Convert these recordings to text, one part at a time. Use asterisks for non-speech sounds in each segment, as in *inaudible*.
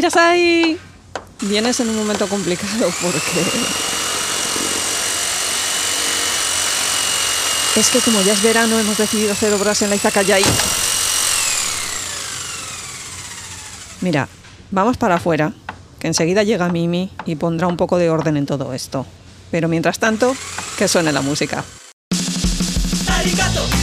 Kirasai, vienes en un momento complicado porque... Es que como ya es verano hemos decidido hacer obras en la Izakayai. Mira, vamos para afuera, que enseguida llega Mimi y pondrá un poco de orden en todo esto. Pero mientras tanto, que suene la música. Arigato.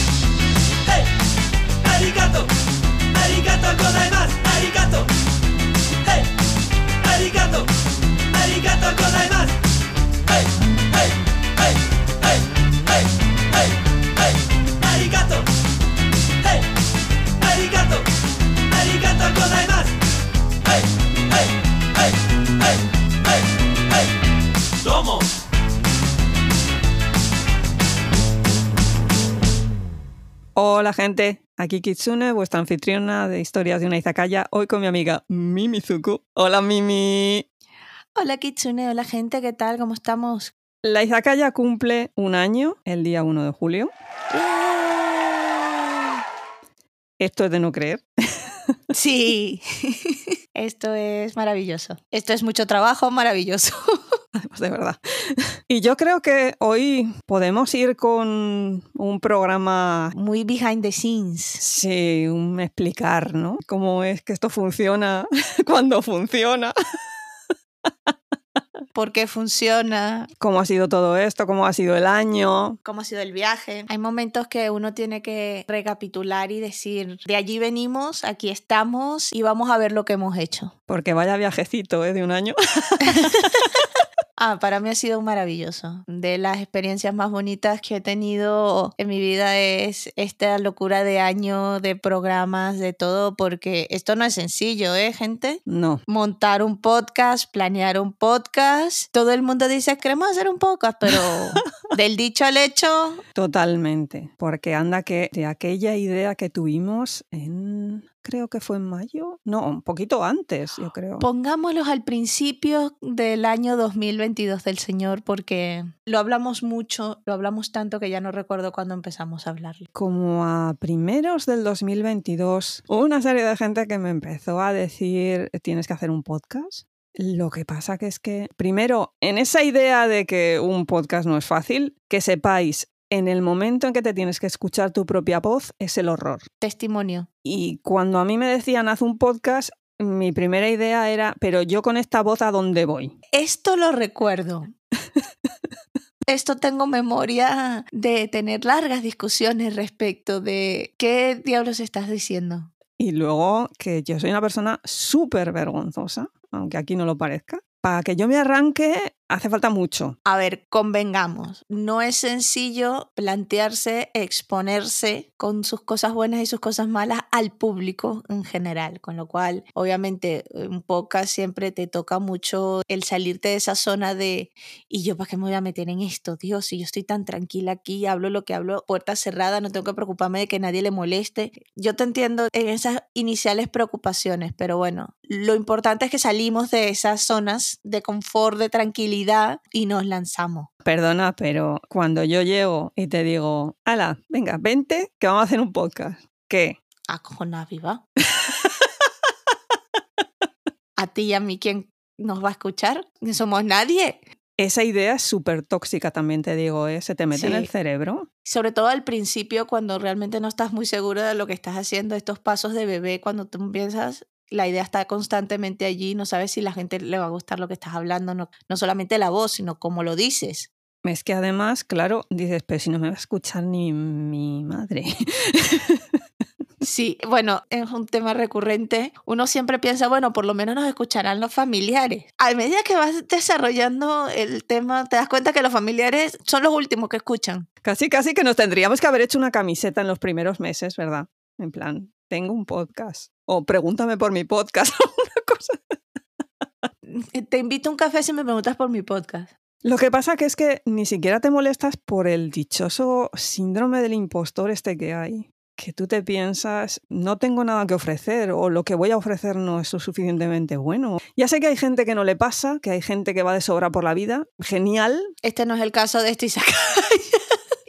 Hola gente, aquí Kitsune, vuestra anfitriona de historias de una izakaya, hoy con mi amiga Mimizuku. Hola Mimi. Hola Kitsune, hola gente, ¿qué tal? ¿Cómo estamos? La izakaya cumple un año el día 1 de julio. Esto es de no creer. *laughs* Sí, *laughs* esto es maravilloso. Esto es mucho trabajo, maravilloso. *laughs* *laughs* De verdad. Y yo creo que hoy podemos ir con un programa, Muy behind the scenes. sí, un explicar, ¿no? Cómo es que esto funciona *laughs* cuando funciona. *laughs* ¿Por qué funciona? Cómo ha sido todo esto, cómo ha sido el año. ¿Cómo ha sido el viaje? Hay momentos que uno tiene que recapitular y decir, de allí venimos, aquí estamos y vamos a ver lo que hemos hecho. Porque vaya viajecito, ¿eh? De un año. Ah, para mí ha sido maravilloso. De las experiencias más bonitas que he tenido en mi vida es esta locura de año, de programas, de todo, porque esto no es sencillo, ¿eh, gente? No. montar un podcast, planear un podcast. Todo el mundo dice, queremos hacer un podcast, pero *laughs* del dicho al hecho, Totalmente, porque anda que de aquella idea que tuvimos en, creo que fue en mayo, no, un poquito antes, yo *gasps* creo. pongámoslos al principio del año 2022 del Señor, porque lo hablamos mucho, lo hablamos tanto que ya no recuerdo cuándo empezamos a hablarlo. Como a primeros del 2022, hubo una serie de gente que me empezó a decir, tienes que hacer un podcast. Lo que pasa que es que, primero, en esa idea de que un podcast no es fácil, que sepáis, en el momento en que te tienes que escuchar tu propia voz es el horror. Testimonio. Y cuando a mí me decían haz un podcast, mi primera idea era, pero yo con esta voz a dónde voy. Esto lo recuerdo. *laughs* Esto tengo memoria de tener largas discusiones respecto de qué diablos estás diciendo. Y luego que yo soy una persona súper vergonzosa, aunque aquí no lo parezca. Para que yo me arranque hace falta mucho. A ver, convengamos, no es sencillo plantearse, exponerse con sus cosas buenas y sus cosas malas al público en general, con lo cual obviamente un podcast siempre te toca mucho el salirte de esa zona de y yo para qué me voy a meter en esto, Dios, si yo estoy tan tranquila aquí, hablo lo que hablo, puerta cerrada, no tengo que preocuparme de que nadie le moleste. Yo te entiendo en esas iniciales preocupaciones, pero bueno, lo importante es que salimos de esas zonas de confort, de tranquilidad y nos lanzamos. Perdona, pero cuando yo llego y te digo, ala, venga, vente, que vamos a hacer un podcast. ¿Qué? Acojona viva. *laughs* a ti y a mí, ¿quién nos va a escuchar? No somos nadie. Esa idea es súper tóxica también, te digo, ¿eh? Se te mete en el cerebro. Sobre todo al principio, cuando realmente no estás muy seguro de lo que estás haciendo, estos pasos de bebé, cuando tú empiezas, la idea está constantemente allí, no sabes si la gente le va a gustar lo que estás hablando, no, no solamente la voz, sino cómo lo dices. Es que además, claro, dices, pero si no me va a escuchar ni mi madre. *laughs* Sí, bueno, es un tema recurrente. Uno siempre piensa, bueno, por lo menos nos escucharán los familiares. A medida que vas desarrollando el tema, te das cuenta que los familiares son los últimos que escuchan. Casi, casi que nos tendríamos que haber hecho una camiseta en los primeros meses, ¿verdad? En plan, tengo un podcast. O pregúntame por mi podcast. *laughs* una cosa. Te invito a un café si me preguntas por mi podcast. Lo que pasa que es que ni siquiera te molestas por el dichoso síndrome del impostor este que hay. Que tú te piensas, no tengo nada que ofrecer o lo que voy a ofrecer no es lo suficientemente bueno. Ya sé que hay gente que no le pasa, que hay gente que va de sobra por la vida. Genial. Este no es el caso de este Isaac. *laughs*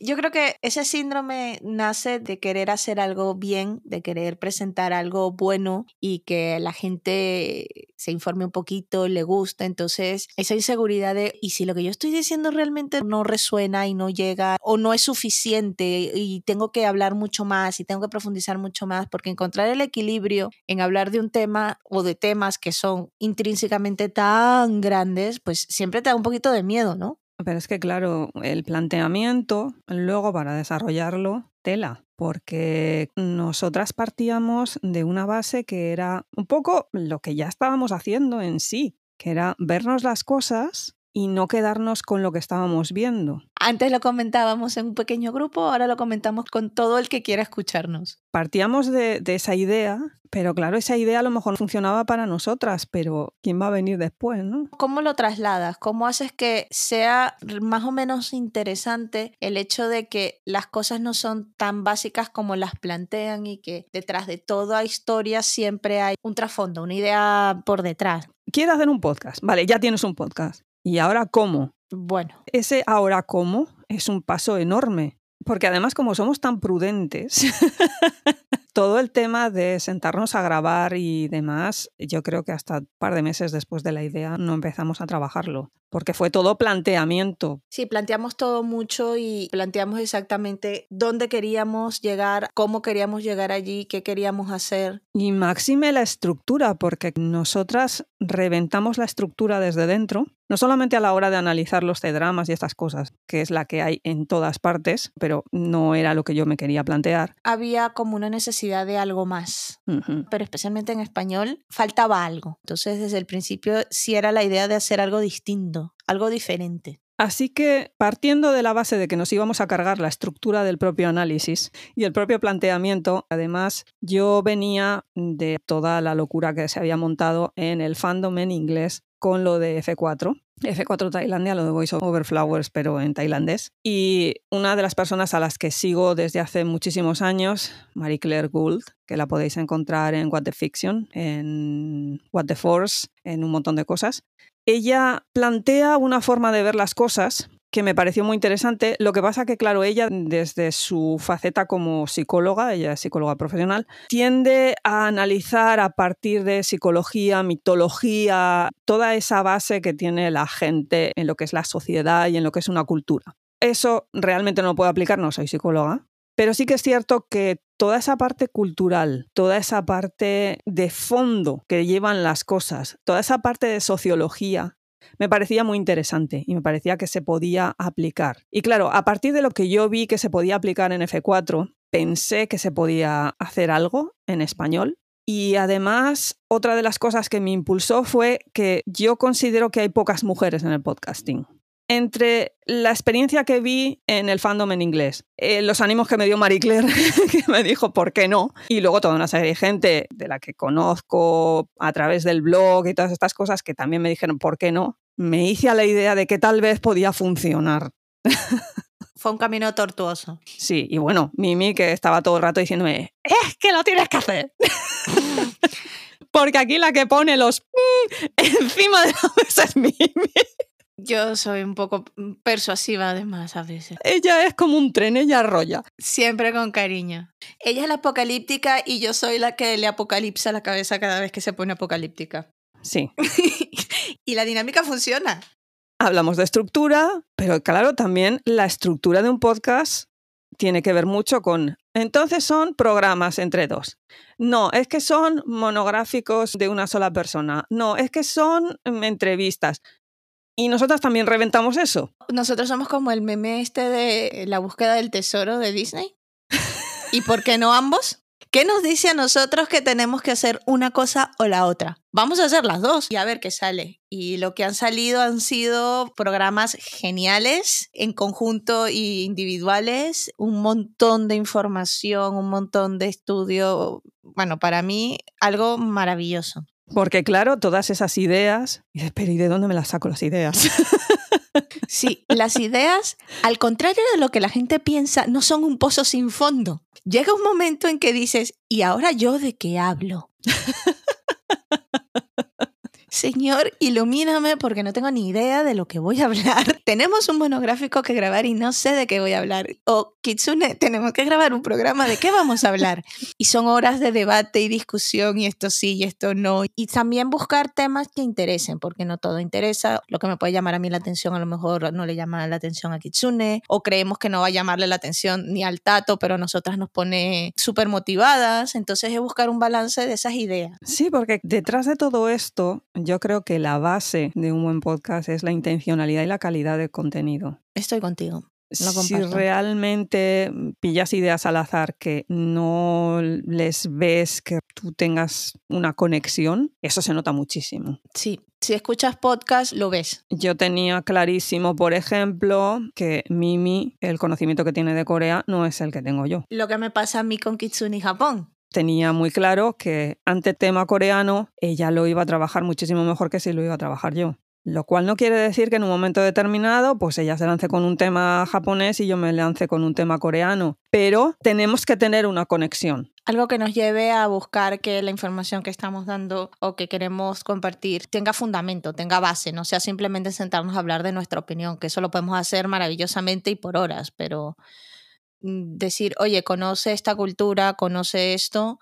Yo creo que ese síndrome nace de querer hacer algo bien, de querer presentar algo bueno y que la gente se informe un poquito, le guste. Entonces, esa inseguridad de, ¿y si lo que yo estoy diciendo realmente no resuena y no llega o no es suficiente y tengo que hablar mucho más y tengo que profundizar mucho más? Porque encontrar el equilibrio en hablar de un tema o de temas que son intrínsecamente tan grandes, pues siempre te da un poquito de miedo, ¿no? Pero es que, claro, el planteamiento, luego para desarrollarlo, tela, porque nosotras partíamos de una base que era un poco lo que ya estábamos haciendo en sí, que era vernos las cosas y no quedarnos con lo que estábamos viendo. Antes lo comentábamos en un pequeño grupo, ahora lo comentamos con todo el que quiera escucharnos. Partíamos de, de, esa idea, pero claro, esa idea a lo mejor funcionaba para nosotras, pero ¿quién va a venir después, no? ¿Cómo lo trasladas? ¿Cómo haces que sea más o menos interesante el hecho de que las cosas no son tan básicas como las plantean y que detrás de toda historia siempre hay un trasfondo, una idea por detrás? Quiero hacer un podcast. Vale, ya tienes un podcast. ¿Y ahora cómo? Bueno. Ese ahora cómo es un paso enorme. Porque además, como somos tan prudentes, *laughs* todo el tema de sentarnos a grabar y demás, yo creo que hasta un par de meses después de la idea no empezamos a trabajarlo, porque fue todo planteamiento. Sí, planteamos todo mucho y planteamos exactamente dónde queríamos llegar, cómo queríamos llegar allí, qué queríamos hacer. Y máxime la estructura, porque nosotras reventamos la estructura desde dentro, no solamente a la hora de analizar los C-dramas y estas cosas, que es la que hay en todas partes, pero no era lo que yo me quería plantear. Había como una necesidad de algo más, uh -huh. pero especialmente en español faltaba algo. Entonces, desde el principio sí era la idea de hacer algo distinto, algo diferente. Así que, partiendo de la base de que nos íbamos a cargar la estructura del propio análisis y el propio planteamiento, además, yo venía de toda la locura que se había montado en el fandom en inglés con lo de F4. F4 Tailandia, lo de Voice Over Flowers, pero en tailandés. Y una de las personas a las que sigo desde hace muchísimos años, Marie Claire Gould, que la podéis encontrar en What the Fiction, en What the Force, en un montón de cosas. Ella plantea una forma de ver las cosas que me pareció muy interesante. Lo que pasa que, claro, ella, desde su faceta como psicóloga, ella es psicóloga profesional, tiende a analizar a partir de psicología, mitología, toda esa base que tiene la gente en lo que es la sociedad y en lo que es una cultura. Eso realmente no lo puedo aplicar, no soy psicóloga, pero sí que es cierto que toda esa parte cultural, toda esa parte de fondo que llevan las cosas, toda esa parte de sociología, me parecía muy interesante y me parecía que se podía aplicar. Y claro, a partir de lo que yo vi que se podía aplicar en F4, pensé que se podía hacer algo en español. Y además, otra de las cosas que me impulsó fue que yo considero que hay pocas mujeres en el podcasting entre la experiencia que vi en el fandom en inglés, eh, los ánimos que me dio Marie Claire, *laughs* que me dijo por qué no, y luego toda una serie de gente de la que conozco a través del blog y todas estas cosas que también me dijeron por qué no, me hice a la idea de que tal vez podía funcionar. *laughs* Fue un camino tortuoso. Sí, y bueno, Mimi que estaba todo el rato diciéndome, es que lo tienes que hacer. *laughs* Porque aquí la que pone los mm, encima de la mesa es Mimi. Yo soy un poco persuasiva además a veces. Ella es como un tren, ella arrolla. Siempre con cariño. Ella es la apocalíptica y yo soy la que le apocalipsa la cabeza cada vez que se pone apocalíptica. Sí. *laughs* y la dinámica funciona. Hablamos de estructura, pero claro, también la estructura de un podcast tiene que ver mucho con... Entonces son programas entre dos. No, es que son monográficos de una sola persona. No, es que son entrevistas. Y nosotras también reventamos eso. Nosotros somos como el meme este de la búsqueda del tesoro de Disney. *laughs* ¿Y por qué no ambos? ¿Qué nos dice a nosotros que tenemos que hacer una cosa o la otra? Vamos a hacer las dos y a ver qué sale. Y lo que han salido han sido programas geniales en conjunto e individuales, un montón de información, un montón de estudio. Bueno, para mí algo maravilloso. Porque claro, todas esas ideas, y dices, pero ¿y de dónde me las saco las ideas? *laughs* Sí, las ideas, al contrario de lo que la gente piensa, no son un pozo sin fondo. Llega un momento en que dices, ¿y ahora yo de qué hablo? *laughs* Señor, ilumíname porque no tengo ni idea de lo que voy a hablar. *laughs* Tenemos un monográfico que grabar y no sé de qué voy a hablar. O Kitsune, tenemos que grabar un programa de qué vamos a hablar. *laughs* Y son horas de debate y discusión y esto sí y esto no. Y también buscar temas que interesen, porque no todo interesa. Lo que me puede llamar a mí la atención a lo mejor no le llama la atención a Kitsune. O creemos que no va a llamarle la atención ni al Tato, pero a nosotras nos pone súper motivadas. Entonces es buscar un balance de esas ideas. Sí, porque detrás de todo esto, yo creo que la base de un buen podcast es la intencionalidad y la calidad del contenido. Estoy contigo. Lo si realmente pillas ideas al azar que no les ves que tú tengas una conexión, eso se nota muchísimo. Sí, si escuchas podcast, lo ves. Yo tenía clarísimo, por ejemplo, que Mimi, el conocimiento que tiene de Corea, no es el que tengo yo. Lo que me pasa a mí con Kitsune y Japón. Tenía muy claro que ante tema coreano ella lo iba a trabajar muchísimo mejor que si lo iba a trabajar yo. Lo cual no quiere decir que en un momento determinado, pues ella se lance con un tema japonés y yo me lance con un tema coreano. Pero tenemos que tener una conexión. Algo que nos lleve a buscar que la información que estamos dando o que queremos compartir tenga fundamento, tenga base, no sea simplemente sentarnos a hablar de nuestra opinión, que eso lo podemos hacer maravillosamente y por horas, pero decir, oye, conoce esta cultura, conoce esto,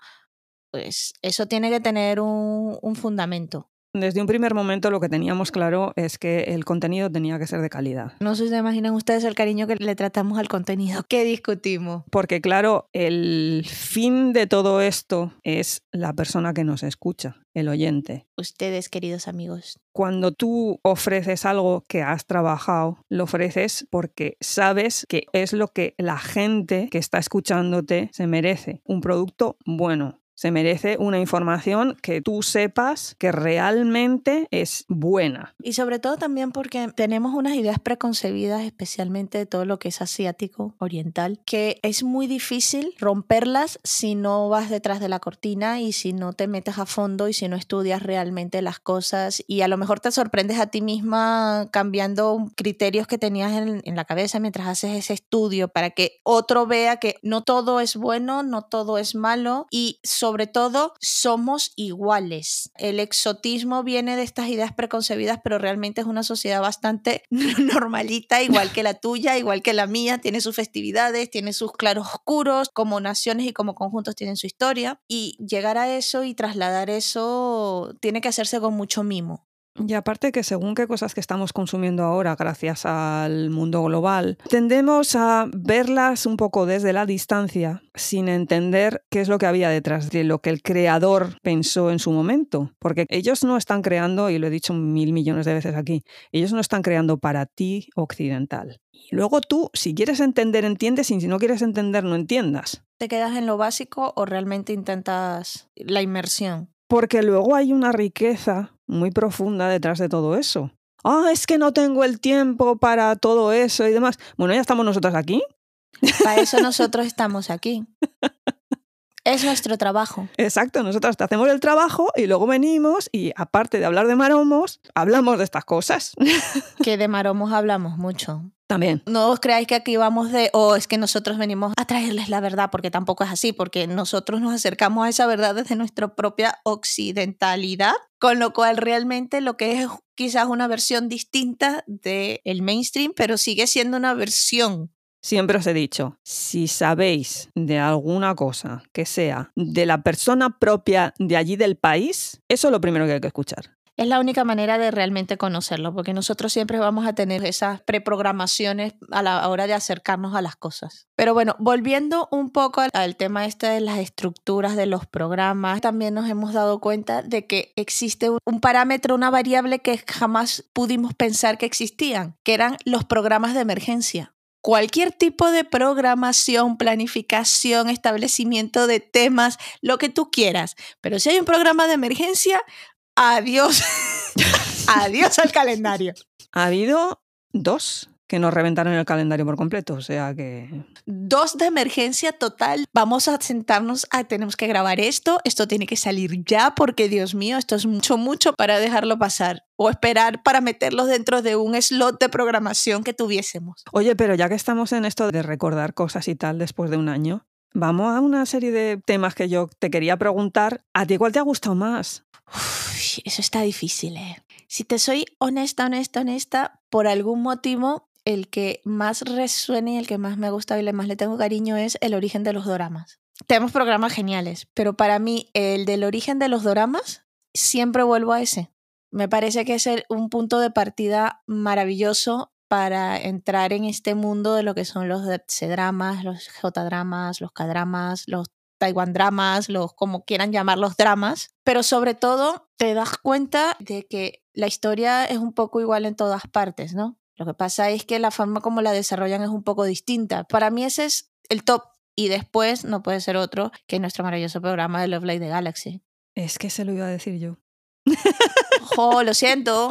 pues eso tiene que tener un, un fundamento. Desde un primer momento lo que teníamos claro es que el contenido tenía que ser de calidad. No sé si se imaginan ustedes el cariño que le tratamos al contenido. ¿Qué discutimos? Porque claro, el fin de todo esto es la persona que nos escucha, el oyente. Ustedes, queridos amigos. Cuando tú ofreces algo que has trabajado, lo ofreces porque sabes que es lo que la gente que está escuchándote se merece. Un producto bueno, se merece una información que tú sepas que realmente es buena. Y sobre todo también porque tenemos unas ideas preconcebidas, especialmente de todo lo que es asiático, oriental, que es muy difícil romperlas si no vas detrás de la cortina y si no te metes a fondo y si no estudias realmente las cosas y a lo mejor te sorprendes a ti misma cambiando criterios que tenías en, la cabeza mientras haces ese estudio para que otro vea que no todo es bueno, no todo es malo y sobre todo somos iguales. El exotismo viene de estas ideas preconcebidas, pero realmente es una sociedad bastante *laughs* normalita, igual que la tuya, igual que la mía, tiene sus festividades, tiene sus claroscuros, como naciones y como conjuntos tienen su historia, y llegar a eso y trasladar eso tiene que hacerse con mucho mimo. Y aparte que según qué cosas que estamos consumiendo ahora gracias al mundo global, tendemos a verlas un poco desde la distancia sin entender qué es lo que había detrás de lo que el creador pensó en su momento. Porque ellos no están creando, y lo he dicho mil millones de veces aquí, ellos no están creando para ti occidental. Y luego tú, si quieres entender, entiendes, y si no quieres entender, no entiendas. ¿Te quedas en lo básico o realmente intentas la inmersión? Porque luego hay una riqueza muy profunda detrás de todo eso. Ah, es que no tengo el tiempo para todo eso y demás. Bueno, ya estamos nosotros aquí. Para eso *laughs* nosotros estamos aquí. Es nuestro trabajo. Exacto, nosotros te hacemos el trabajo y luego venimos y aparte de hablar de maromos, hablamos de estas cosas. Que de maromos hablamos mucho. También. No os creáis que aquí vamos de, o es que nosotros venimos a traerles la verdad, porque tampoco es así, porque nosotros nos acercamos a esa verdad desde nuestra propia occidentalidad, con lo cual realmente lo que es quizás una versión distinta del el mainstream, pero sigue siendo una versión. Siempre os he dicho, si sabéis de alguna cosa que sea de la persona propia de allí del país, eso es lo primero que hay que escuchar. Es la única manera de realmente conocerlo, porque nosotros siempre vamos a tener esas preprogramaciones a la hora de acercarnos a las cosas. Pero bueno, volviendo un poco al, tema este de las estructuras de los programas, también nos hemos dado cuenta de que existe un parámetro, una variable que jamás pudimos pensar que existían, que eran los programas de emergencia cualquier tipo de programación, planificación, establecimiento de temas, lo que tú quieras. Pero si hay un programa de emergencia, adiós. *laughs* adiós al calendario. Ha habido dos que nos reventaron el calendario por completo, o sea que... Dos de emergencia total. Vamos a sentarnos, a, tenemos que grabar esto, esto tiene que salir ya porque Dios mío, esto es mucho, mucho para dejarlo pasar o esperar para meterlos dentro de un slot de programación que tuviésemos. Oye, pero ya que estamos en esto de recordar cosas y tal después de un año, vamos a una serie de temas que yo te quería preguntar. ¿A ti cuál te ha gustado más? Uf, Eso está difícil, ¿eh? Si te soy honesta, honesta, honesta, por algún motivo el que más resuena y el que más me gusta y el más le tengo cariño es el origen de los doramas. Tenemos programas geniales, pero para mí el del origen de los doramas siempre vuelvo a ese. Me parece que es un punto de partida maravilloso para entrar en este mundo de lo que son los C-dramas, los J-dramas, los K-dramas, los Taiwan dramas, los como quieran llamar los dramas, pero sobre todo te das cuenta de que la historia es un poco igual en todas partes, ¿no? Lo que pasa es que la forma como la desarrollan es un poco distinta. Para mí ese es el top y después no puede ser otro que nuestro maravilloso programa de Love Light the Galaxy. Es que se lo iba a decir yo. ¡Jo, lo siento!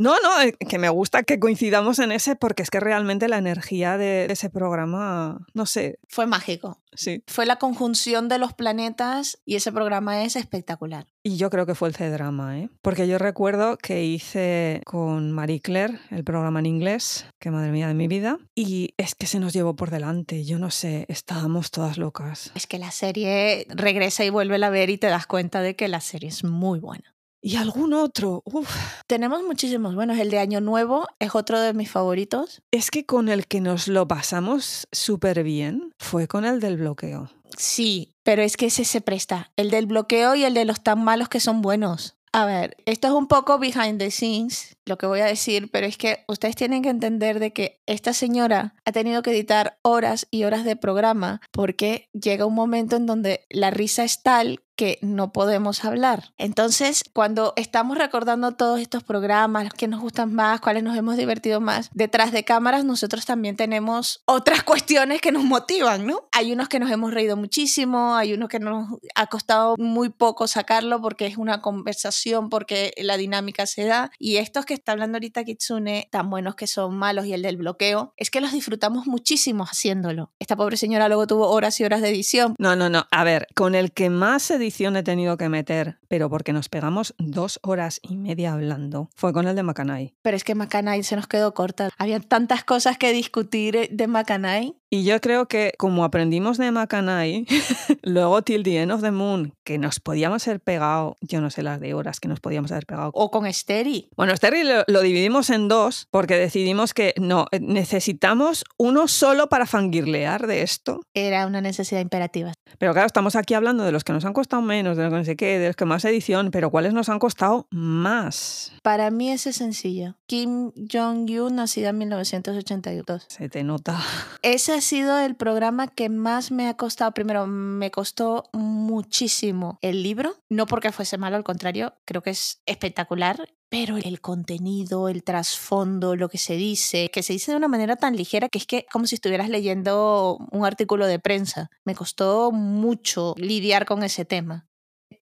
No, no, eh, que me gusta que coincidamos en ese porque es que realmente la energía de ese programa, no sé. Fue mágico. Sí. Fue la conjunción de los planetas y ese programa es espectacular. Y yo creo que fue el C-Drama, ¿eh? Porque yo recuerdo que hice con Marie Claire el programa en inglés, que madre mía de mi vida, y es que se nos llevó por delante, yo no sé, estábamos todas locas. Es que la serie regresa y vuelve a ver y te das cuenta de que la serie es muy buena. ¿Y algún otro? Uf. Tenemos muchísimos buenos. El de Año Nuevo es otro de mis favoritos. Es que con el que nos lo pasamos súper bien fue con el del bloqueo. Sí, pero es que ese se presta. El del bloqueo y el de los tan malos que son buenos. A ver, esto es un poco behind the scenes, lo que voy a decir, pero es que ustedes tienen que entender de que esta señora ha tenido que editar horas y horas de programa porque llega un momento en donde la risa es tal que no podemos hablar. Entonces, cuando estamos recordando todos estos programas, que nos gustan más, cuáles nos hemos divertido más, detrás de cámaras nosotros también tenemos otras cuestiones que nos motivan, ¿no? Hay unos que nos hemos reído muchísimo, hay unos que nos ha costado muy poco sacarlo porque es una conversación, porque la dinámica se da, y estos que está hablando ahorita Kitsune, tan buenos que son malos y el del bloqueo, es que los disfrutamos muchísimo haciéndolo. Esta pobre señora luego tuvo horas y horas de edición. No, no, no. A ver, con el que más edición he tenido que meter, pero porque nos pegamos dos horas y media hablando, fue con el de Macanay. Pero es que Macanay se nos quedó corta. Había tantas cosas que discutir de Macanay. Y yo creo que como aprendimos de Macanay, *laughs* luego Till the End of the Moon, que nos podíamos haber pegado, yo no sé las de horas que nos podíamos haber pegado. O con Steri. Bueno, Steri lo, lo dividimos en dos porque decidimos que no, eh, necesitamos uno solo para fangirlear de esto. Era una necesidad imperativa. Pero claro, estamos aquí hablando de los que nos han costado menos, de los que no sé qué, de los que más edición, pero ¿cuáles nos han costado más? Para mí ese es sencillo. Kim Jong-un, nacida en 1982. Se te nota. *laughs* Ese ha sido el programa que más me ha costado. Primero, me costó muchísimo el libro, no porque fuese malo, al contrario, creo que es espectacular. Pero el contenido, el trasfondo, lo que se dice, que se dice de una manera tan ligera que es que como si estuvieras leyendo un artículo de prensa. Me costó mucho lidiar con ese tema.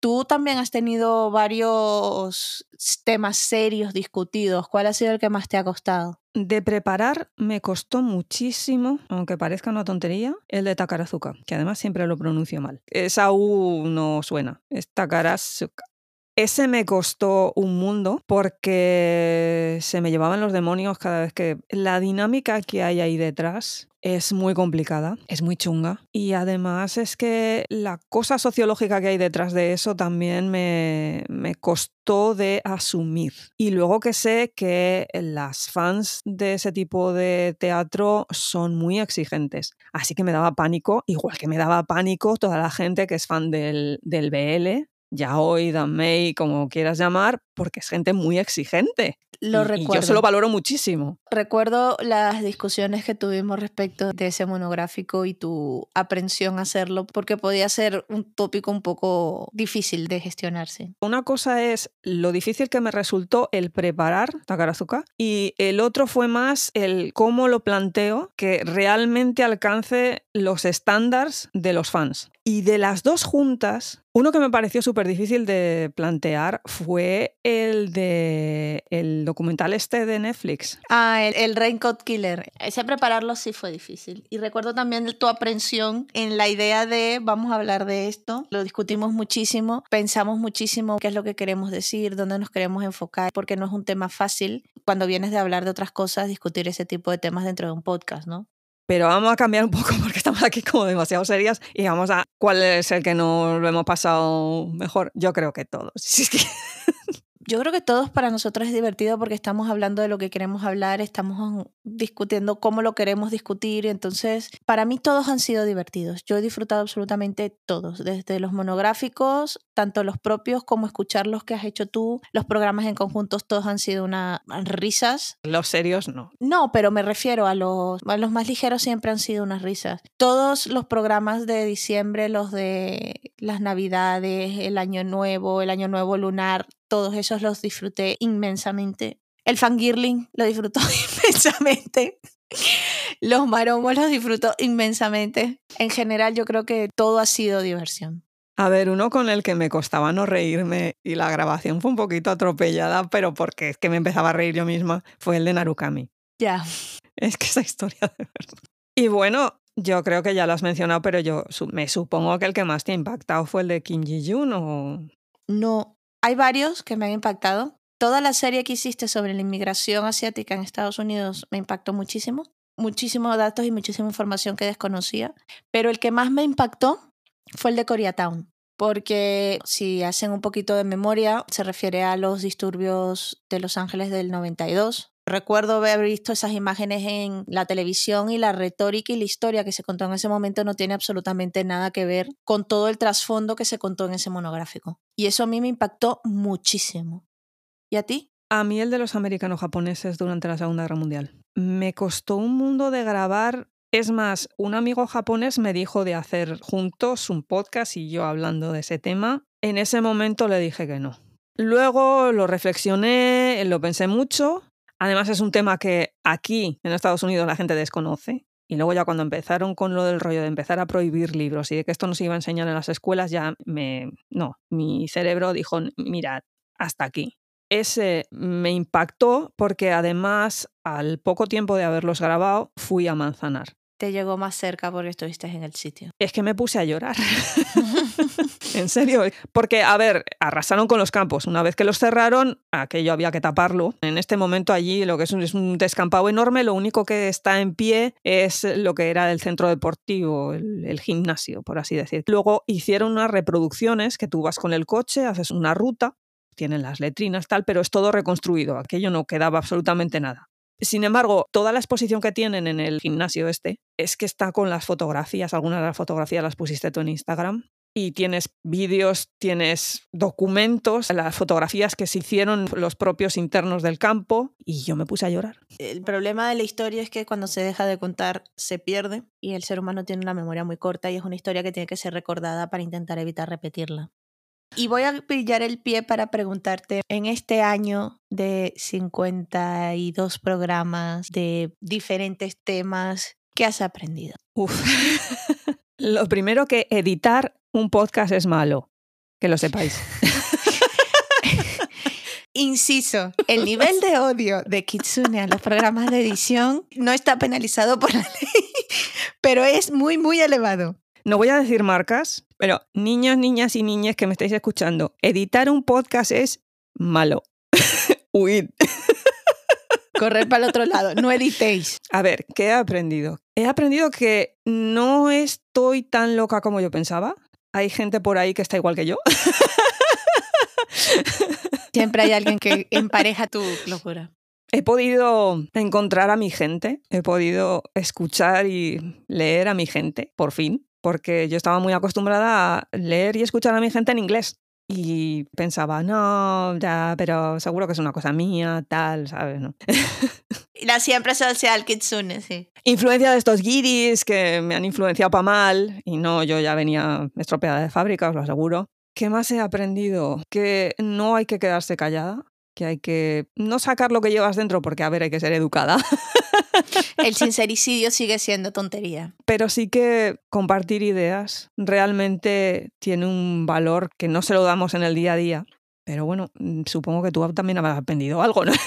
Tú también has tenido varios temas serios discutidos. ¿Cuál ha sido el que más te ha costado? De preparar me costó muchísimo, aunque parezca una tontería, el de Takarazuka, que además siempre lo pronuncio mal. Esa U no suena, es Takarazuka. Ese me costó un mundo porque se me llevaban los demonios cada vez que la dinámica que hay ahí detrás es muy complicada, es muy chunga y además es que la cosa sociológica que hay detrás de eso también me, me costó de asumir. Y luego que sé que las fans de ese tipo de teatro son muy exigentes, así que me daba pánico, igual que me daba pánico toda la gente que es fan del, del BL, Yaoi, Danmei, como quieras llamar, porque es gente muy exigente. Lo y, recuerdo. y yo se lo valoro muchísimo. Recuerdo las discusiones que tuvimos respecto de ese monográfico y tu aprensión a hacerlo, porque podía ser un tópico un poco difícil de gestionarse. Una cosa es lo difícil que me resultó el preparar Takarazuka y el otro fue más el cómo lo planteo que realmente alcance los estándares de los fans. Y de las dos juntas, uno que me pareció súper difícil de plantear fue el de el documental este de Netflix. Ah, el, el Raincoat Killer. Ese prepararlo sí fue difícil. Y recuerdo también tu aprensión en la idea de vamos a hablar de esto. Lo discutimos muchísimo, pensamos muchísimo qué es lo que queremos decir, dónde nos queremos enfocar, porque no es un tema fácil cuando vienes de hablar de otras cosas, discutir ese tipo de temas dentro de un podcast, ¿no? Pero vamos a cambiar un poco *laughs* porque estamos aquí como demasiado serias y vamos a cuál es el que nos lo hemos pasado mejor. Yo creo que todos. *laughs* Sí, es que- Yo creo que todos para nosotros es divertido porque estamos hablando de lo que queremos hablar, estamos discutiendo cómo lo queremos discutir. Entonces, para mí todos han sido divertidos. Yo he disfrutado absolutamente todos, desde los monográficos, tanto los propios como escuchar los que has hecho tú. Los programas en conjuntos todos han sido unas risas. Los serios no. No, pero me refiero a los, a los más ligeros siempre han sido unas risas. Todos los programas de diciembre, los de las navidades, el año nuevo, el año nuevo lunar, todos esos los disfruté inmensamente. El fangirling lo disfrutó *laughs* inmensamente. Los maromos los disfruto inmensamente. En general yo creo que todo ha sido diversión. A ver, uno con el que me costaba no reírme y la grabación fue un poquito atropellada, pero porque es que me empezaba a reír yo misma, fue el de Narukami. Ya. Es que esa historia de verdad. Y bueno, yo creo que ya lo has mencionado, pero yo me supongo que el que más te ha impactado fue el de Kim Ji-yoon o... No, hay varios que me han impactado. Toda la serie que hiciste sobre la inmigración asiática en Estados Unidos me impactó muchísimo. Muchísimos datos y muchísima información que desconocía. Pero el que más me impactó fue el de Koreatown. Porque si hacen un poquito de memoria, se refiere a los disturbios de Los Ángeles del 92. Recuerdo haber visto esas imágenes en la televisión y la retórica y la historia que se contó en ese momento no tiene absolutamente nada que ver con todo el trasfondo que se contó en ese monográfico. Y eso a mí me impactó muchísimo. ¿Y a ti? A mí el de los americanos-japoneses durante la Segunda Guerra Mundial. Me costó un mundo de grabar. Es más, un amigo japonés me dijo de hacer juntos un podcast y yo hablando de ese tema. En ese momento le dije que no. Luego lo reflexioné, lo pensé mucho. Además es un tema que aquí en Estados Unidos la gente desconoce. Y luego ya cuando empezaron con lo del rollo de empezar a prohibir libros y de que esto no se iba a enseñar en las escuelas, ya me... No, mi cerebro dijo, mirad, hasta aquí ese me impactó porque además al poco tiempo de haberlos grabado fui a Manzanar. Te llegó más cerca porque estuviste en el sitio. Es que me puse a llorar. *laughs* en serio. Porque, a ver, arrasaron con los campos. Una vez que los cerraron, aquello había que taparlo. En este momento allí lo que es un, es un descampado enorme, lo único que está en pie es lo que era el centro deportivo, el, el gimnasio, por así decir. Luego hicieron unas reproducciones que tú vas con el coche, haces una ruta tienen las letrinas, tal, pero es todo reconstruido. Aquello no quedaba absolutamente nada. Sin embargo, toda la exposición que tienen en el gimnasio este es que está con las fotografías. Algunas de las fotografías las pusiste tú en Instagram. Y tienes vídeos, tienes documentos, las fotografías que se hicieron los propios internos del campo. Y yo me puse a llorar. El problema de la historia es que cuando se deja de contar se pierde y el ser humano tiene una memoria muy corta y es una historia que tiene que ser recordada para intentar evitar repetirla. Y voy a pillar el pie para preguntarte, en este año de 52 programas de diferentes temas, ¿qué has aprendido? Uf. *laughs* lo primero que editar un podcast es malo, que lo sepáis. *laughs* Inciso, el nivel de odio de Kitsune a los programas de edición no está penalizado por la ley, *laughs* pero es muy, muy elevado. No voy a decir marcas, pero niños, niñas y niñas que me estáis escuchando, editar un podcast es malo. *laughs* Huid. Correr para el otro lado, no editéis. A ver, ¿qué he aprendido? He aprendido que no estoy tan loca como yo pensaba. Hay gente por ahí que está igual que yo. *laughs* Siempre hay alguien que empareja tu locura. He podido encontrar a mi gente, he podido escuchar y leer a mi gente, por fin, porque yo estaba muy acostumbrada a leer y escuchar a mi gente en inglés. Y pensaba, no, ya, pero seguro que es una cosa mía, tal, ¿sabes? ¿No? *laughs* La siempre social Kitsune, sí. Influencia de estos guiris que me han influenciado para mal, y no, yo ya venía estropeada de fábrica, os lo aseguro. ¿Qué más he aprendido? Que no hay que quedarse callada, que hay que no sacar lo que llevas dentro, porque a ver, hay que ser educada. *laughs* El sincericidio sigue siendo tontería. Pero sí que compartir ideas realmente tiene un valor que no se lo damos en el día a día. Pero bueno, mm, supongo que tú también habrás aprendido algo, ¿no? *laughs*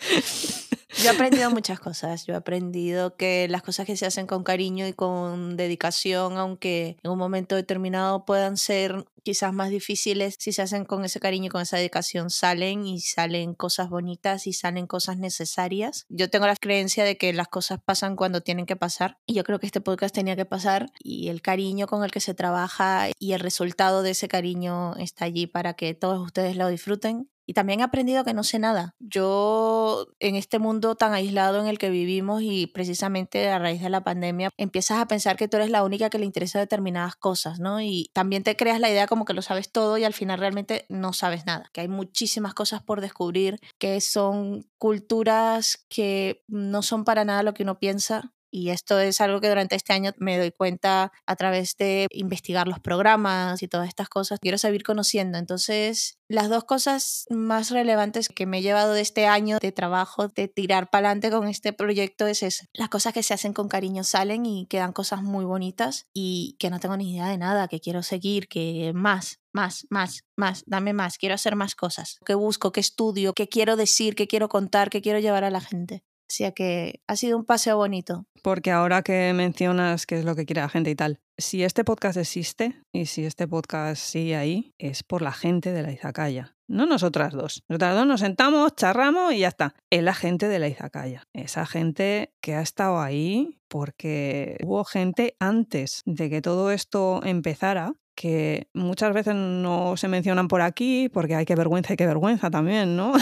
*laughs* Yo he aprendido muchas cosas. Yo he aprendido que las cosas que se hacen con cariño y con dedicación, aunque en un momento determinado puedan ser quizás más difíciles, si se hacen con ese cariño y con esa dedicación, salen y salen cosas bonitas y salen cosas necesarias. Yo tengo la creencia de que las cosas pasan cuando tienen que pasar y yo creo que este podcast tenía que pasar y el cariño con el que se trabaja y el resultado de ese cariño está allí para que todos ustedes lo disfruten y también he aprendido que no sé nada. Yo en este mundo tan aislado en el que vivimos y precisamente a raíz de la pandemia empiezas a pensar que tú eres la única que le interesa determinadas cosas, ¿no? Y también te creas la idea como que lo sabes todo y al final realmente no sabes nada, que hay muchísimas cosas por descubrir, que son culturas que no son para nada lo que uno piensa y esto es algo que durante este año me doy cuenta a través de investigar los programas y todas estas cosas. Quiero seguir conociendo. Entonces, las dos cosas más relevantes que me he llevado de este año de trabajo, de tirar para adelante con este proyecto, es eso. Las cosas que se hacen con cariño salen y quedan cosas muy bonitas y que no tengo ni idea de nada, que quiero seguir, que más, más, más, más, dame más, quiero hacer más cosas, que busco, que estudio, que quiero decir, que quiero contar, que quiero llevar a la gente. Sea que ha sido un paseo bonito. Porque ahora que mencionas qué es lo que quiere la gente y tal, si este podcast existe y si este podcast sigue ahí, es por la gente de la Izacaya. No nosotras dos. Nosotras dos nos sentamos, charramos y ya está. Es la gente de la Izacaya. Esa gente que ha estado ahí porque hubo gente antes de que todo esto empezara que muchas veces no se mencionan por aquí porque hay que vergüenza y que vergüenza también, ¿no?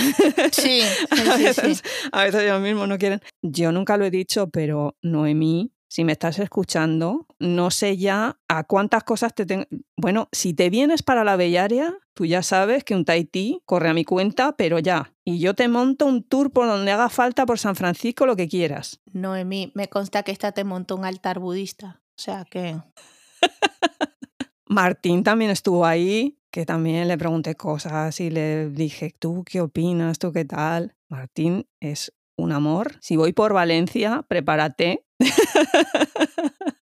Sí, *laughs* a, veces, a veces ellos mismos no quieren. Yo nunca lo he dicho, pero Noemí, si me estás escuchando, no sé ya a cuántas cosas te tengo. Bueno, si te vienes para la Bellaria, tú ya sabes que un Tahití corre a mi cuenta, pero ya. Y yo te monto un tour por donde haga falta por San Francisco, lo que quieras. Noemí, me consta que esta te montó un altar budista. O sea que. Martín también estuvo ahí, que también le pregunté cosas y le dije, ¿tú qué opinas? ¿Tú qué tal? Martín es un amor. Si voy por Valencia, prepárate. *laughs*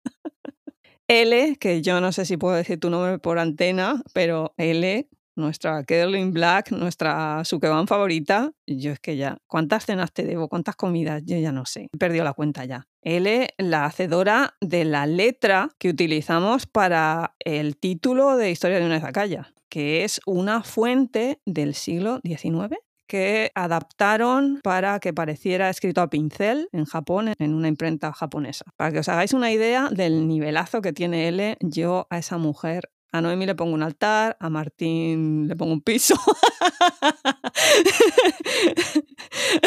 L, que yo no sé si puedo decir tu nombre por antena, pero L, nuestra Kerlin Black, nuestra Sukeban favorita. Yo es que ya, ¿cuántas cenas te debo? ¿Cuántas comidas? Yo ya no sé. He perdido la cuenta ya. L, la hacedora de la letra que utilizamos para el título de Historia de una Zacaya, que es una fuente del siglo XIX que adaptaron para que pareciera escrito a pincel en Japón, en una imprenta japonesa. Para que os hagáis una idea del nivelazo que tiene L, yo a esa mujer a Noemi le pongo un altar, a Martín le pongo un piso.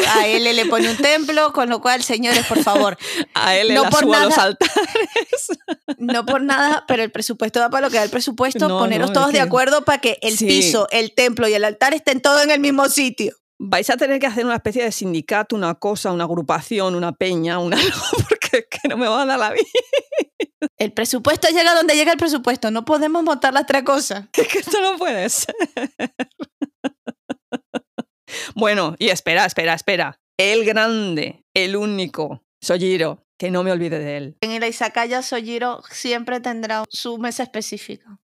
A él le pone un templo, con lo cual, señores, por favor. *laughs* A él no por nada, los altares. *laughs* No por nada, pero el presupuesto da para lo que da el presupuesto. poneros todos de acuerdo para que el piso, el templo y el altar estén todos en el mismo sitio. Vais a tener que hacer una especie de sindicato, una cosa, una agrupación, una peña, un algo, *laughs* porque que no me va a dar la vida. El presupuesto llega donde llega el presupuesto. No podemos montar las tres cosas. *laughs* Es que esto no puede ser. bueno, y espera, espera, espera. El grande, el único, Sojiro, que no me olvide de él. En el Izakaya Sojiro siempre tendrá su mesa específica.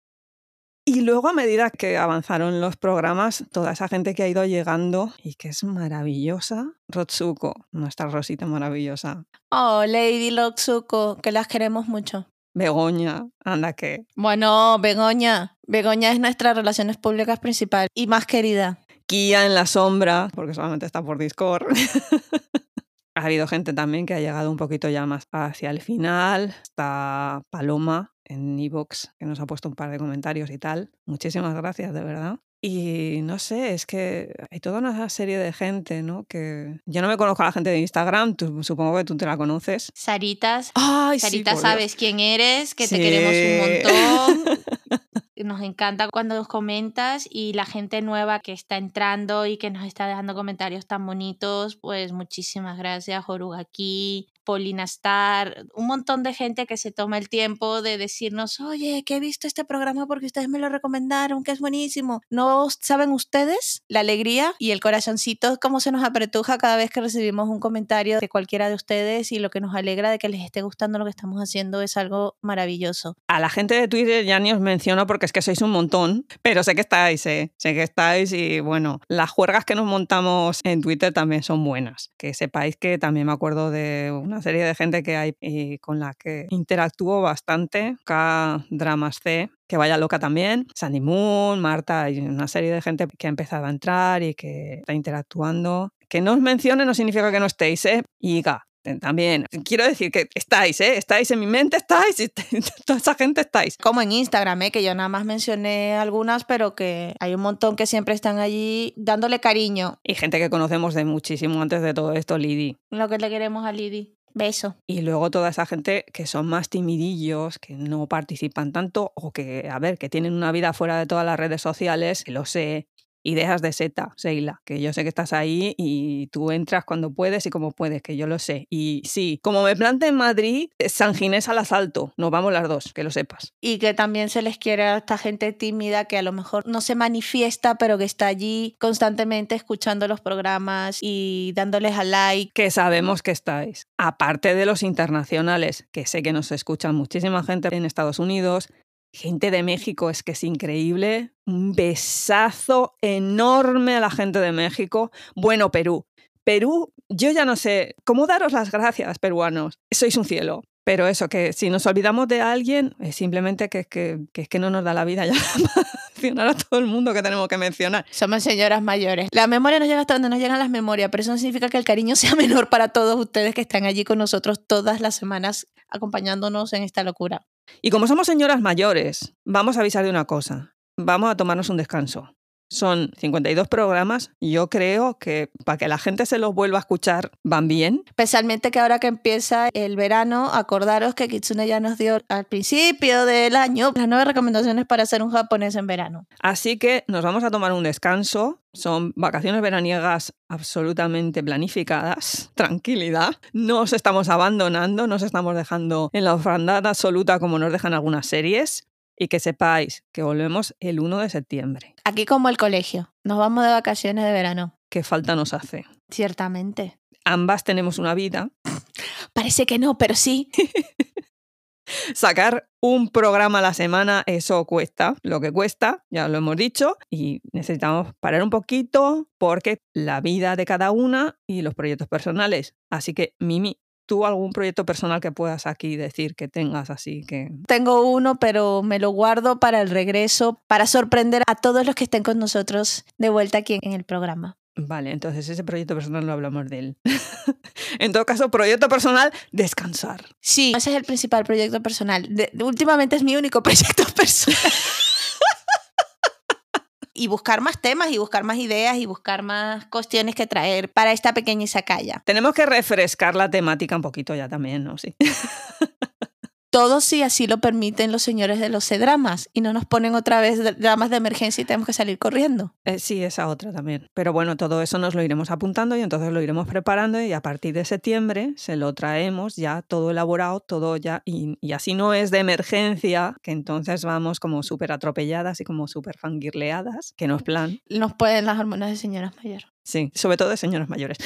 Y luego a medida que avanzaron los programas, toda esa gente que ha ido llegando y que es maravillosa, Rotsuko, nuestra Rosita maravillosa. Oh, Lady Rotsuko, que las queremos mucho. Begoña, anda que. Bueno, Begoña. Begoña es nuestra relaciones públicas principal y más querida. Kia en la sombra, porque solamente está por Discord. *laughs* ha habido gente también que ha llegado un poquito ya más hacia el final. Está Paloma en Evox, que nos ha puesto un par de comentarios y tal. Muchísimas gracias, de verdad. Y no sé, es que hay toda una serie de gente, ¿no? Que yo no me conozco a la gente de Instagram, tú, supongo que tú te la conoces. Saritas. Ay, Sarita, sí, sabes quién eres, que te queremos un montón. *laughs* Nos encanta cuando nos comentas y la gente nueva que está entrando y que nos está dejando comentarios tan bonitos, pues muchísimas gracias, Jorugaki, Polinastar, un montón de gente que se toma el tiempo de decirnos, oye, que he visto este programa porque ustedes me lo recomendaron, que es buenísimo. ¿No saben ustedes la alegría y el corazoncito cómo se nos apretuja cada vez que recibimos un comentario de cualquiera de ustedes y lo que nos alegra de que les esté gustando lo que estamos haciendo es algo maravilloso? A la gente de Twitter ya ni os menciono porque es que sois un montón, pero sé que estáis, ¿eh? sé que estáis y bueno, las juergas que nos montamos en Twitter también son buenas. Que sepáis que también me acuerdo de una serie de gente que hay y con la que interactúo bastante, K Dramas C, que vaya loca también, Sandy Moon, Marta, y una serie de gente que ha empezado a entrar y que está interactuando. Que no os mencione no significa que no estéis, ¿eh? Y Ga, también quiero decir que estáis, ¿eh? Estáis en mi mente, estáis, *laughs* toda esa gente estáis. Como en Instagram, ¿eh? que yo nada más mencioné algunas, pero que hay un montón que siempre están allí dándole cariño. Y gente que conocemos de muchísimo antes de todo esto, Lidi. Lo que le queremos a Lidi. Beso. Y luego toda esa gente que son más timidillos, que no participan tanto o que, a ver, que tienen una vida fuera de todas las redes sociales, que lo sé, Ideas de Seta, Seila, que yo sé que estás ahí y tú entras cuando puedes y como puedes, que yo lo sé. Y sí, como me plante en Madrid, San Ginés al asalto, nos vamos las dos, que lo sepas. Y que también se les quiere a esta gente tímida que a lo mejor no se manifiesta, pero que está allí constantemente escuchando los programas y dándoles a like. Que sabemos que estáis. Aparte de los internacionales, que sé que nos escuchan muchísima gente en Estados Unidos, Gente de México es que es increíble. Un besazo enorme a la gente de México. Bueno, Perú. Perú, yo ya no sé cómo daros las gracias, peruanos. Sois un cielo. Pero eso, que si nos olvidamos de alguien, es simplemente que, que, que es que no nos da la vida ya *laughs* mencionar a todo el mundo que tenemos que mencionar. Somos señoras mayores. La memoria nos llega hasta donde nos llegan las memorias, pero eso no significa que el cariño *laughs* sea menor para todos ustedes que están allí con nosotros todas las semanas acompañándonos en esta locura. Y como somos señoras mayores, vamos a avisar de una cosa. Vamos a tomarnos un descanso. Son 52 programas. Yo creo que para que la gente se los vuelva a escuchar van bien. Especialmente que ahora que empieza el verano, acordaros que Kitsune ya nos dio al principio del año las nueve recomendaciones para hacer un japonés en verano. Así que nos vamos a tomar un descanso. Son vacaciones veraniegas absolutamente planificadas. *laughs* Tranquilidad. No os estamos abandonando, no os estamos dejando en la ofrandad absoluta como nos dejan algunas series y que sepáis que volvemos el 1 de septiembre. Aquí como el colegio, nos vamos de vacaciones de verano. ¿Qué falta nos hace? Ciertamente. Ambas tenemos una vida. *laughs* Parece que no, pero sí. *laughs* Sacar un programa a la semana, eso cuesta lo que cuesta, ya lo hemos dicho, y necesitamos parar un poquito porque la vida de cada una y los proyectos personales. Así que, Mimi, tú algún proyecto personal que puedas aquí decir que tengas así que... Tengo uno, pero me lo guardo para el regreso, para sorprender a todos los que estén con nosotros de vuelta aquí en el programa. Vale, entonces ese proyecto personal no hablamos de él. *laughs* en todo caso, proyecto personal, descansar. Sí, ese es el principal proyecto personal. De, últimamente es mi único *laughs* proyecto personal y buscar más temas y buscar más ideas y buscar más cuestiones que traer para esta pequeña Isacaya. Tenemos que refrescar la temática un poquito ya también, ¿no? Sí. *laughs* Todo si así lo permiten los señores de los C-dramas y no nos ponen otra vez dramas de emergencia y tenemos que salir corriendo. Eh, sí, esa otra también. Pero bueno, todo eso nos lo iremos apuntando y entonces lo iremos preparando y a partir de septiembre se lo traemos ya todo elaborado, todo ya. Y, y así no es de emergencia, que entonces vamos como súper atropelladas y como súper fangirleadas, que no es plan. Nos pueden las hormonas de señoras mayores. Sí, sobre todo de señoras mayores.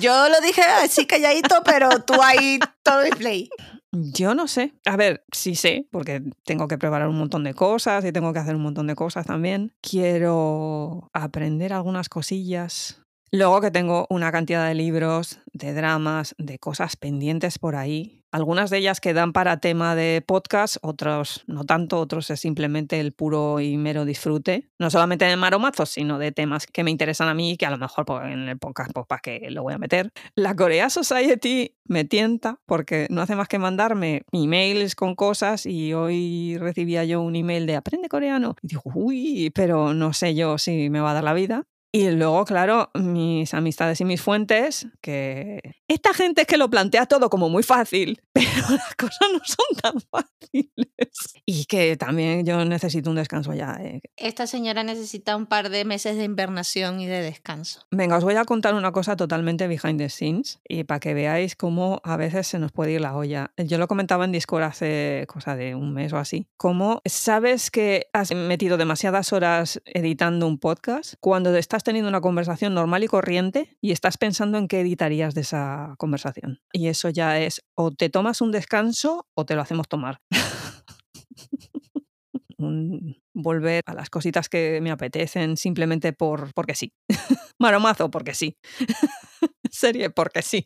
Yo lo dije así calladito, pero tú ahí todo el play. *laughs* Yo no sé. A ver, sí sé, porque tengo que preparar un montón de cosas y tengo que hacer un montón de cosas también. Quiero aprender algunas cosillas. Luego que tengo una cantidad de libros, de dramas, de cosas pendientes por ahí algunas de ellas quedan para tema de podcast, otros no tanto, otros es simplemente el puro y mero disfrute. No solamente de maromazos, sino de temas que me interesan a mí y que a lo mejor pues, en el podcast, pues para qué lo voy a meter. La Corea Society me tienta porque no hace más que mandarme emails con cosas y hoy recibía yo un email de aprende coreano. Y digo, uy, pero no sé yo si me va a dar la vida. Y luego, claro, mis amistades y mis fuentes, que esta gente es que lo plantea todo como muy fácil, *laughs* pero las cosas no son tan fáciles. Y que también yo necesito un descanso ya. eh. Esta señora necesita un par de meses de invernación y de descanso. Venga, os voy a contar una cosa totalmente behind the scenes y para que veáis cómo a veces se nos puede ir la olla. Yo lo comentaba en Discord hace cosa de un mes o así. Como sabes que has metido demasiadas horas editando un podcast cuando estás teniendo una conversación normal y corriente y estás pensando en qué editarías de esa conversación. Y eso ya es o te tomas un descanso o te lo hacemos tomar. *laughs* Un- volver a las cositas que me apetecen simplemente por porque sí. *laughs* Maromazo porque sí. *laughs* Serie porque sí.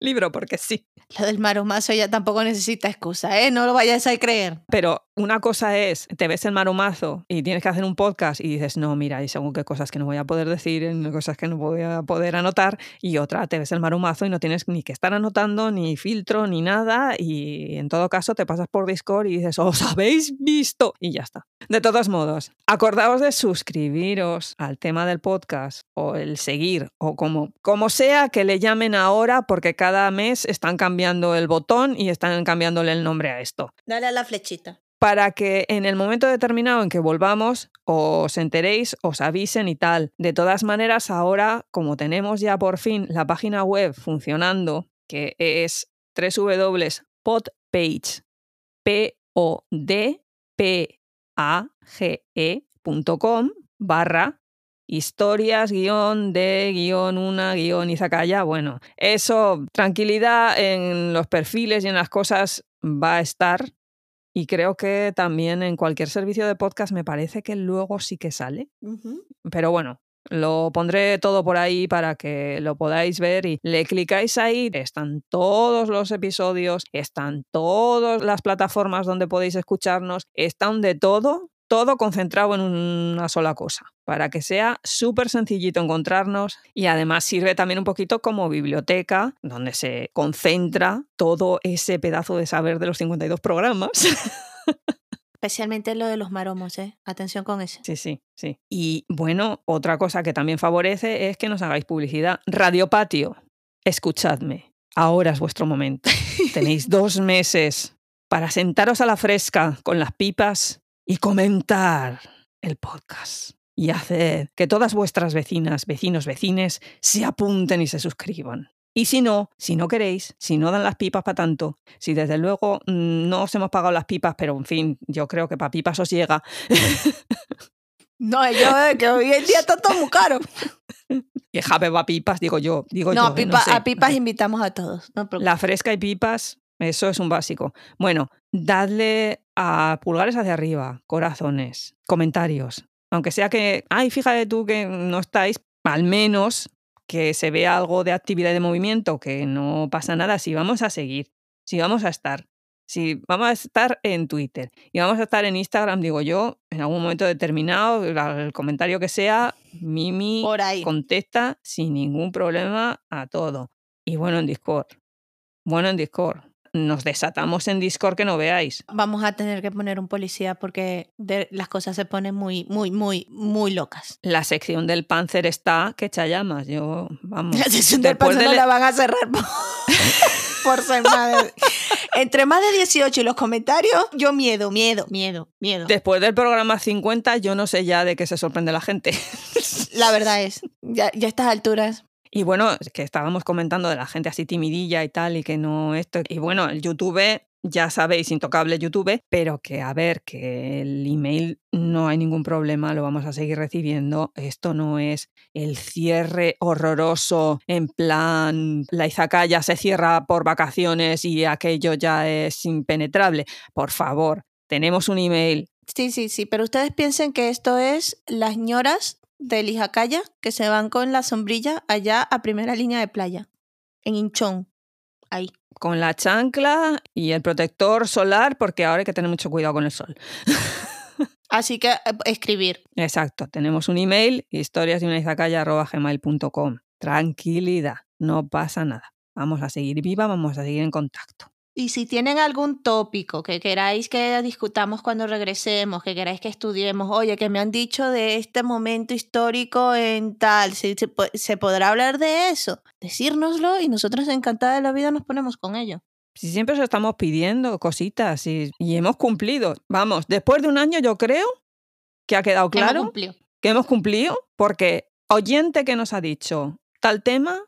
Libro porque sí. Lo del maromazo ya tampoco necesita excusa, ¿eh? No lo vayas a creer. Pero una cosa es, te ves el maromazo y tienes que hacer un podcast y dices, no, mira, hay según qué cosas que no voy a poder decir, cosas que no voy a poder anotar. Y otra, te ves el maromazo y no tienes ni que estar anotando, ni filtro, ni nada. Y en todo caso te pasas por Discord y dices, os habéis visto. Y ya está. De todos modos, acordaos de suscribiros al tema del podcast o el seguir o como, como sea que le llamen ahora porque cada mes están cambiando el botón y están cambiándole el nombre a esto Dale a la flechita. Para que en el momento determinado en que volvamos os enteréis, os avisen y tal. De todas maneras, ahora, como tenemos ya por fin la página web funcionando, que es www.podpage, p o d p a g e.com barra historias guion de guion una guion. Bueno, eso, tranquilidad en los perfiles y en las cosas va a estar y creo que también en cualquier servicio de podcast me parece que luego sí que sale. Pero bueno, lo pondré todo por ahí para que lo podáis ver y le clicáis ahí. Están todos los episodios, están todas las plataformas donde podéis escucharnos, están de todo, todo concentrado en una sola cosa, para que sea súper sencillito encontrarnos y además sirve también un poquito como biblioteca, donde se concentra todo ese pedazo de saber de los 52 programas. *laughs* Especialmente lo de los maromos, ¿eh? Atención con eso. Sí, sí, sí. Y bueno, otra cosa que también favorece es que nos hagáis publicidad. Radio Patio, escuchadme. Ahora es vuestro momento. *laughs* Tenéis dos meses para sentaros a la fresca con las pipas y comentar el podcast. Y hacer que todas vuestras vecinas, vecinos, vecines se apunten y se suscriban. Y si no, si no queréis, si no dan las pipas para tanto, si desde luego mm, no os hemos pagado las pipas, pero en fin, yo creo que para pipas os llega, *laughs* No, yo, eh, que hoy en día está todo muy caro. *laughs* que Jape va a pipas, digo yo. Digo No, yo, a, pipa- sé. a pipas invitamos a todos. No. La fresca y pipas, eso es un básico. Bueno, dadle a pulgares hacia arriba, corazones, comentarios. Aunque sea que, ay, fíjate tú que no estáis, al menos que se vea algo de actividad y de movimiento, que no pasa nada, si vamos a seguir, si vamos a estar, si vamos a estar en Twitter y vamos a estar en Instagram, digo yo, en algún momento determinado, el comentario que sea, Mimi Por ahí. contesta sin ningún problema a todo. Y bueno, en Discord. Bueno, en Discord. Nos desatamos en Discord que no veáis. Vamos a tener que poner un policía porque de- las cosas se ponen muy, muy, muy, muy locas. La sección del Panzer está que echa llamas. Yo, vamos. La sesión del no de la van a cerrar por, *laughs* por ser Entre más de 18 y los comentarios, yo miedo, miedo, miedo, miedo. Después del programa 50, yo no sé ya de qué se sorprende la gente. La verdad es, ya, ya a estas alturas, Y bueno, es que estábamos comentando de la gente así timidilla y tal, y que no esto. Y bueno, el YouTube, ya sabéis, intocable YouTube, pero que a ver, que el email no hay ningún problema, lo vamos a seguir recibiendo. Esto no es el cierre horroroso, en plan, la izakaya se cierra por vacaciones y aquello ya es impenetrable. Por favor, tenemos un email. Sí, sí, sí, pero ustedes piensen que esto es las ñoras del Ijacaya que se van con la sombrilla allá a primera línea de playa, en Inchón, ahí. Con la chancla y el protector solar, porque ahora hay que tener mucho cuidado con el sol. *laughs* Así que eh, escribir. Exacto, tenemos un email, historiasdeunaizacaya.gmail.com. Tranquilidad, no pasa nada. Vamos a seguir viva, vamos a seguir en contacto. Y si tienen algún tópico que queráis que discutamos cuando regresemos, que queráis que estudiemos, oye, que me han dicho de este momento histórico en tal, ¿se, se, po- se podrá hablar de eso? Decírnoslo y nosotros encantadas de la vida nos ponemos con ello. Si siempre os estamos pidiendo cositas y, y hemos cumplido. Vamos, después de un año yo creo que ha quedado Hemos claro cumplido. que hemos cumplido porque oyente que nos ha dicho tal tema,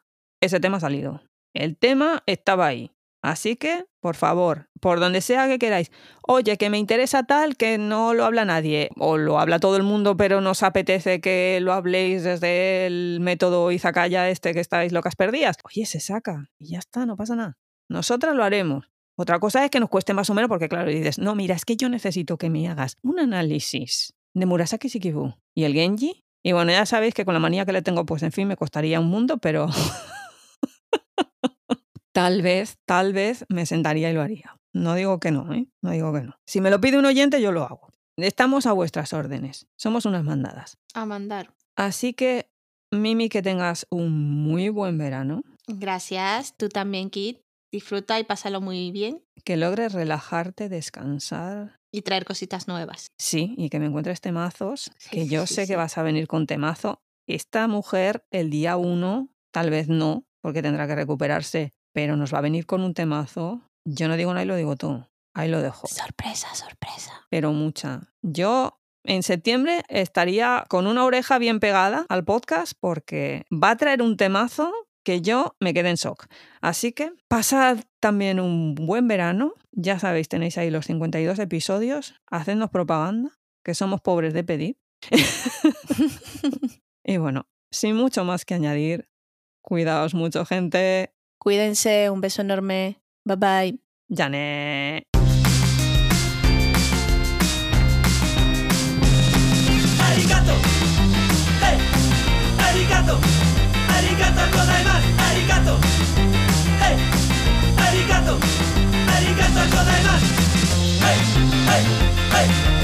ese tema ha salido. El tema estaba ahí. Así que, por favor, por donde sea que queráis, oye, que me interesa tal que no lo habla nadie, o lo habla todo el mundo, pero nos apetece que lo habléis desde el método Izakaya este que estáis locas perdidas. Oye, se saca y ya está, no pasa nada. Nosotras lo haremos. Otra cosa es que nos cueste más o menos porque, claro, dices, no, mira, es que yo necesito que me hagas un análisis de Murasaki Shikibu y el Genji. Y bueno, ya sabéis que con la manía que le tengo, pues en fin, me costaría un mundo, pero *laughs* tal vez, tal vez me sentaría y lo haría. No digo que no, ¿eh? No digo que no. Si me lo pide un oyente, yo lo hago. Estamos a vuestras órdenes. Somos unas mandadas. A mandar. Así que, Mimi, que tengas un muy buen verano, Gracias. Tú también, Kit. Disfruta y pásalo muy bien que logres relajarte, descansar. y traer cositas nuevas. Sí, y que me encuentres temazos, que yo sí, sé que vas a venir con temazo. Esta mujer, el día uno, tal vez no, porque tendrá que recuperarse, pero nos va a venir con un temazo. Yo no digo nada y lo digo tú. Ahí lo dejo. Sorpresa, sorpresa. Pero mucha. Yo en septiembre estaría con una oreja bien pegada al podcast porque va a traer un temazo que yo me quedé en shock. Así que pasad también un buen verano. Ya sabéis, tenéis ahí los 52 episodios. Hacednos propaganda, que somos pobres de pedir. *laughs* *laughs* y bueno, sin mucho más que añadir, cuidaos mucho, gente. Cuídense, un beso enorme. Bye bye. Janet. Arigato. Hey, arigato. Arigato gozaimasu. Arigato. Hey, arigato. Arigato gozaimasu. Hey, hey, hey.